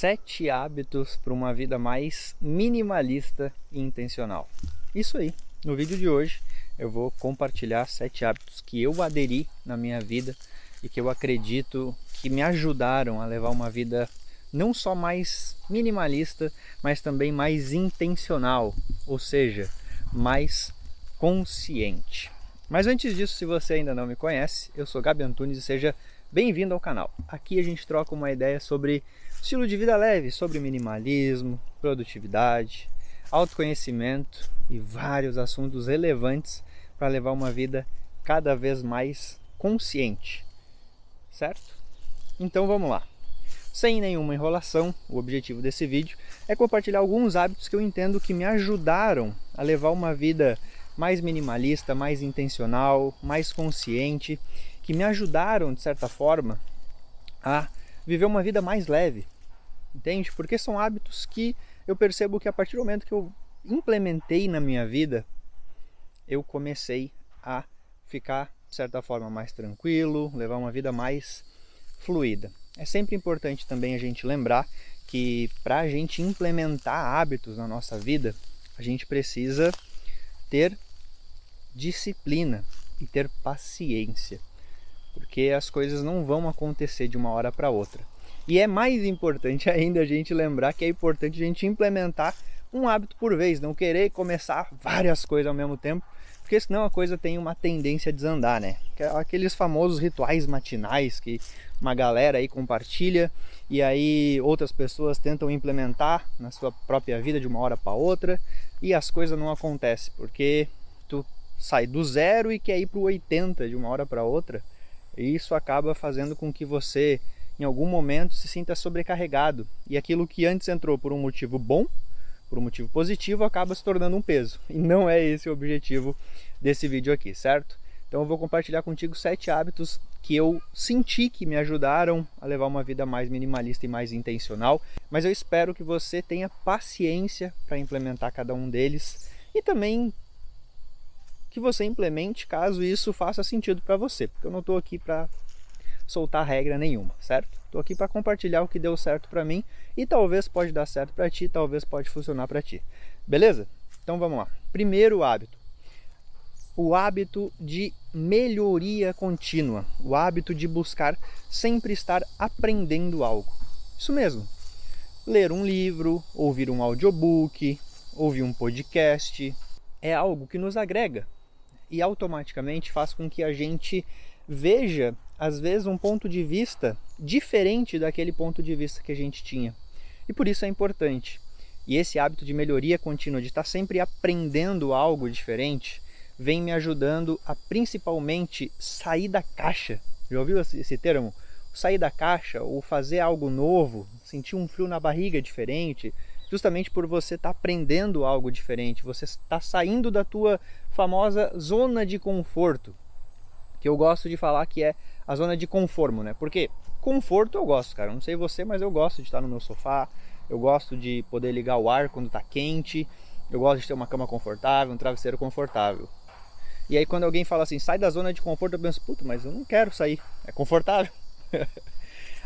Sete hábitos para uma vida mais minimalista e intencional. Isso aí. No vídeo de hoje eu vou compartilhar sete hábitos que eu aderi na minha vida e que eu acredito que me ajudaram a levar uma vida não só mais minimalista, mas também mais intencional, ou seja, mais consciente. Mas antes disso, se você ainda não me conhece, eu sou Gabi Antunes e seja bem-vindo ao canal. Aqui a gente troca uma ideia sobre estilo de vida leve, sobre minimalismo, produtividade, autoconhecimento e vários assuntos relevantes para levar uma vida cada vez mais consciente. Certo? Então vamos lá. Sem nenhuma enrolação, o objetivo desse vídeo é compartilhar alguns hábitos que eu entendo que me ajudaram a levar uma vida mais minimalista, mais intencional, mais consciente, que me ajudaram, de certa forma, a viver uma vida mais leve. Entende? Porque são hábitos que eu percebo que a partir do momento que eu implementei na minha vida, eu comecei a ficar, de certa forma, mais tranquilo, levar uma vida mais fluida. É sempre importante também a gente lembrar que para a gente implementar hábitos na nossa vida, a gente precisa ter disciplina e ter paciência, porque as coisas não vão acontecer de uma hora para outra. E é mais importante ainda a gente lembrar que é importante a gente implementar um hábito por vez, não querer começar várias coisas ao mesmo tempo, porque senão a coisa tem uma tendência a desandar, né? É aqueles famosos rituais matinais que uma galera aí compartilha e aí outras pessoas tentam implementar na sua própria vida de uma hora para outra e as coisas não acontecem porque tu sai do zero e quer ir para o 80 de uma hora para outra e isso acaba fazendo com que você em algum momento se sinta sobrecarregado. E aquilo que antes entrou por um motivo bom por um motivo positivo acaba se tornando um peso. E não é esse o objetivo desse vídeo aqui certo? Então eu vou compartilhar contigo sete hábitos que eu senti que me ajudaram a levar uma vida mais minimalista e mais intencional, mas eu espero que você tenha paciência para implementar cada um deles e também que você implemente caso isso faça sentido para você, porque eu não estou aqui para soltar regra nenhuma, certo? Estou aqui para compartilhar o que deu certo para mim e talvez pode dar certo para ti, talvez pode funcionar para ti. Beleza? Então vamos lá. Primeiro hábito o hábito de melhoria contínua, o hábito de buscar sempre estar aprendendo algo. Isso mesmo. Ler um livro, ouvir um audiobook, ouvir um podcast, é algo que nos agrega e automaticamente faz com que a gente veja, às vezes, um ponto de vista diferente daquele ponto de vista que a gente tinha. E por isso é importante. E esse hábito de melhoria contínua, de estar sempre aprendendo algo diferente, vem me ajudando a principalmente sair da caixa. Já ouviu esse termo? Sair da caixa ou fazer algo novo, sentir um frio na barriga diferente, justamente por você estar tá aprendendo algo diferente, você está saindo da tua famosa zona de conforto, que eu gosto de falar que é a zona de conformo, né? Porque conforto eu gosto, cara. Não sei você, mas eu gosto de estar no meu sofá, eu gosto de poder ligar o ar quando está quente, eu gosto de ter uma cama confortável, um travesseiro confortável. E aí quando alguém fala assim, sai da zona de conforto, eu penso, puta, mas eu não quero sair, é confortável.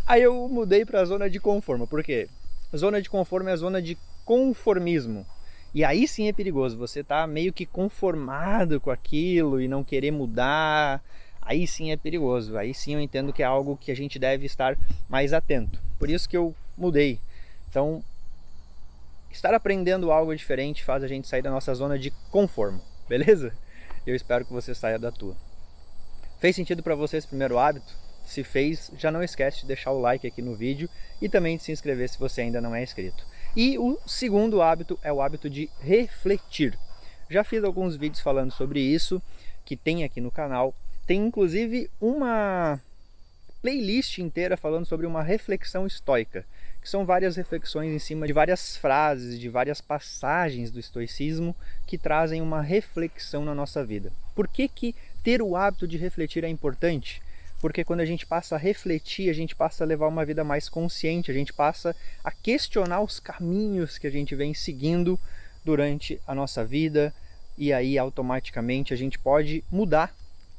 aí eu mudei para a zona de conformo, por quê? Zona de conformo é a zona de conformismo. E aí sim é perigoso, você tá meio que conformado com aquilo e não querer mudar. Aí sim é perigoso, aí sim eu entendo que é algo que a gente deve estar mais atento. Por isso que eu mudei. Então, estar aprendendo algo diferente faz a gente sair da nossa zona de conformo, beleza? Eu espero que você saia da tua. Fez sentido para você esse primeiro hábito? Se fez, já não esquece de deixar o like aqui no vídeo e também de se inscrever se você ainda não é inscrito. E o segundo hábito é o hábito de refletir. Já fiz alguns vídeos falando sobre isso, que tem aqui no canal. Tem inclusive uma playlist inteira falando sobre uma reflexão estoica, que são várias reflexões em cima de várias frases, de várias passagens do estoicismo que trazem uma reflexão na nossa vida. Por que, que ter o hábito de refletir é importante? Porque quando a gente passa a refletir, a gente passa a levar uma vida mais consciente, a gente passa a questionar os caminhos que a gente vem seguindo durante a nossa vida e aí automaticamente a gente pode mudar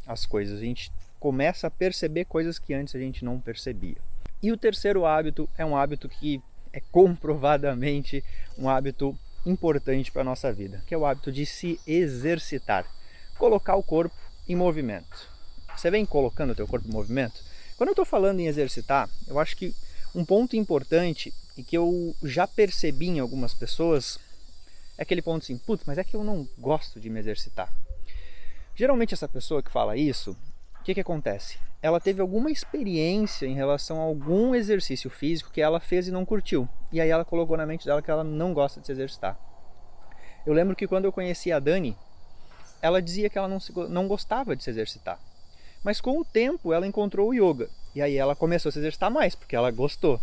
as coisas. A gente começa a perceber coisas que antes a gente não percebia. E o terceiro hábito é um hábito que é comprovadamente um hábito importante para a nossa vida, que é o hábito de se exercitar, colocar o corpo em movimento. Você vem colocando o teu corpo em movimento? Quando eu estou falando em exercitar, eu acho que um ponto importante e que eu já percebi em algumas pessoas é aquele ponto assim, putz, mas é que eu não gosto de me exercitar. Geralmente essa pessoa que fala isso, o que, que acontece? Ela teve alguma experiência em relação a algum exercício físico que ela fez e não curtiu. E aí ela colocou na mente dela que ela não gosta de se exercitar. Eu lembro que quando eu conheci a Dani, ela dizia que ela não, se, não gostava de se exercitar. Mas com o tempo ela encontrou o yoga. E aí ela começou a se exercitar mais, porque ela gostou.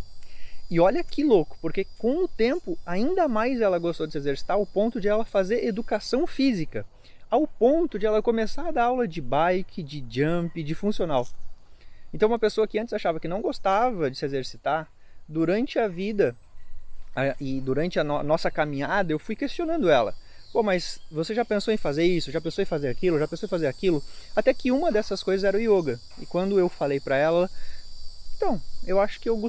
E olha que louco, porque com o tempo ainda mais ela gostou de se exercitar ao ponto de ela fazer educação física, ao ponto de ela começar a dar aula de bike, de jump, de funcional. Então uma pessoa que antes achava que não gostava de se exercitar, durante a vida e durante a nossa caminhada, eu fui questionando ela. Pô, mas você já pensou em fazer isso? Já pensou em fazer aquilo? Já pensou em fazer aquilo? Até que uma dessas coisas era o yoga. E quando eu falei para ela, então, eu acho que eu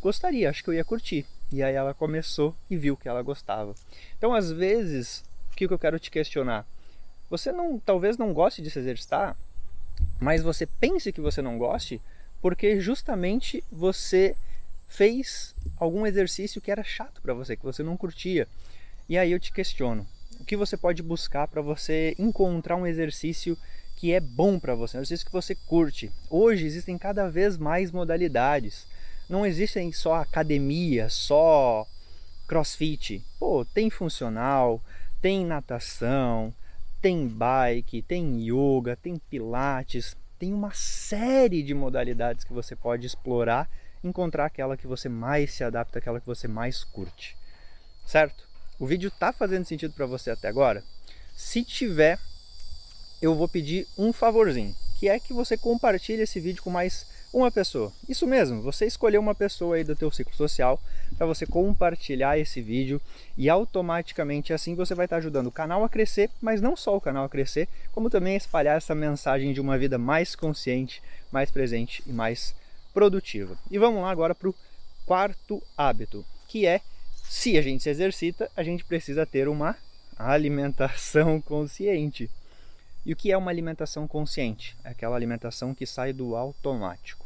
gostaria, acho que eu ia curtir. E aí ela começou e viu que ela gostava. Então, às vezes, o que eu quero te questionar? Você não, talvez não goste de se exercitar, mas você pense que você não goste porque justamente você fez algum exercício que era chato para você, que você não curtia. E aí eu te questiono: o que você pode buscar para você encontrar um exercício que é bom para você, um exercício que você curte. Hoje existem cada vez mais modalidades. Não existem só academia, só crossfit. Pô, tem funcional, tem natação, tem bike, tem yoga, tem pilates, tem uma série de modalidades que você pode explorar, encontrar aquela que você mais se adapta, aquela que você mais curte. Certo? O vídeo está fazendo sentido para você até agora? Se tiver, eu vou pedir um favorzinho, que é que você compartilhe esse vídeo com mais uma pessoa. Isso mesmo, você escolheu uma pessoa aí do teu ciclo social para você compartilhar esse vídeo e automaticamente assim você vai estar ajudando o canal a crescer, mas não só o canal a crescer, como também a espalhar essa mensagem de uma vida mais consciente, mais presente e mais produtiva. E vamos lá agora para o quarto hábito, que é se a gente se exercita, a gente precisa ter uma alimentação consciente. E o que é uma alimentação consciente? É aquela alimentação que sai do automático.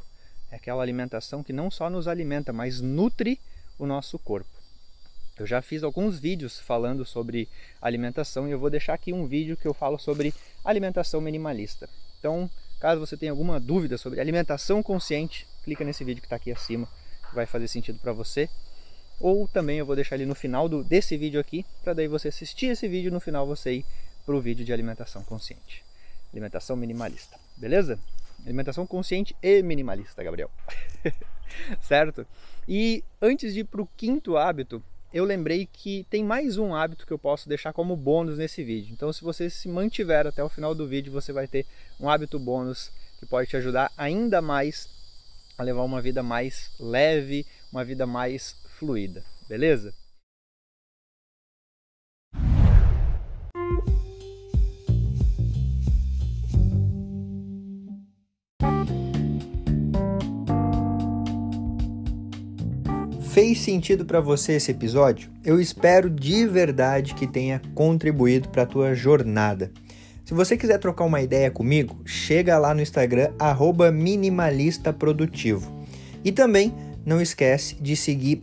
É aquela alimentação que não só nos alimenta, mas nutre o nosso corpo. Eu já fiz alguns vídeos falando sobre alimentação e eu vou deixar aqui um vídeo que eu falo sobre alimentação minimalista. Então, caso você tenha alguma dúvida sobre alimentação consciente, clica nesse vídeo que está aqui acima, que vai fazer sentido para você ou também eu vou deixar ele no final do, desse vídeo aqui, para daí você assistir esse vídeo no final você ir para o vídeo de alimentação consciente. Alimentação minimalista, beleza? Alimentação consciente e minimalista, Gabriel. certo? E antes de ir para o quinto hábito, eu lembrei que tem mais um hábito que eu posso deixar como bônus nesse vídeo. Então, se você se mantiver até o final do vídeo, você vai ter um hábito bônus que pode te ajudar ainda mais a levar uma vida mais leve, uma vida mais fluida, beleza? Fez sentido para você esse episódio? Eu espero de verdade que tenha contribuído para a tua jornada. Se você quiser trocar uma ideia comigo, chega lá no Instagram @minimalistaprodutivo. E também não esquece de seguir